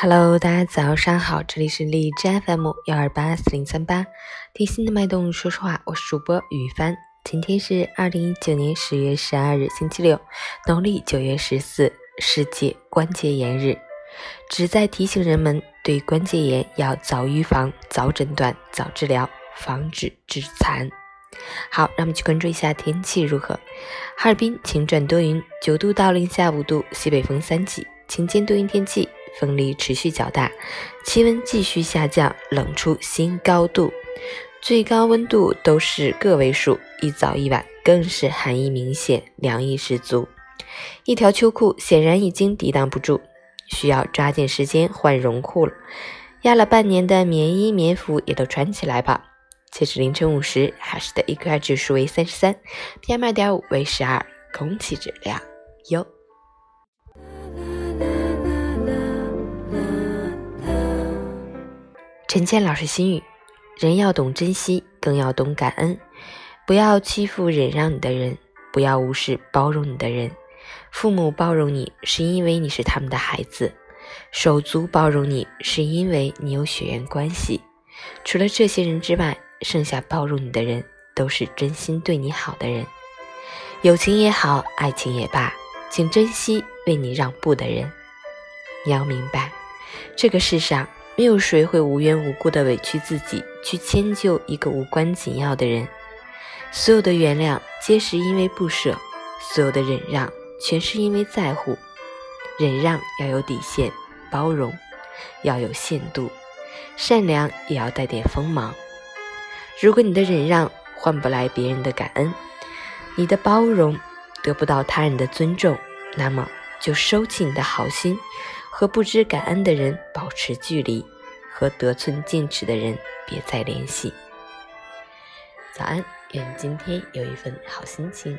Hello，大家早上好，这里是荔枝 FM 幺二八四零三八，贴心的脉动，说实话，我是主播雨帆。今天是二零一九年十月十二日，星期六，农历九月十四，世界关节炎日，旨在提醒人们对关节炎要早预防、早诊断、早治疗，防止致残。好，让我们去关注一下天气如何。哈尔滨晴转多云，九度到零下五度，西北风三级，晴间多云天气。风力持续较大，气温继续下降，冷出新高度，最高温度都是个位数，一早一晚更是寒意明显，凉意十足。一条秋裤显然已经抵挡不住，需要抓紧时间换绒裤了。压了半年的棉衣棉服也都穿起来吧。截止凌晨五时，海市的 AQI 指数为三十三，PM 二点五为十二，空气质量优。陈倩老师心语：人要懂珍惜，更要懂感恩。不要欺负忍让你的人，不要无视包容你的人。父母包容你，是因为你是他们的孩子；手足包容你，是因为你有血缘关系。除了这些人之外，剩下包容你的人，都是真心对你好的人。友情也好，爱情也罢，请珍惜为你让步的人。你要明白，这个世上。没有谁会无缘无故的委屈自己去迁就一个无关紧要的人，所有的原谅皆是因为不舍，所有的忍让全是因为在乎。忍让要有底线，包容要有限度，善良也要带点锋芒。如果你的忍让换不来别人的感恩，你的包容得不到他人的尊重，那么就收起你的好心。和不知感恩的人保持距离，和得寸进尺的人别再联系。早安，愿今天有一份好心情。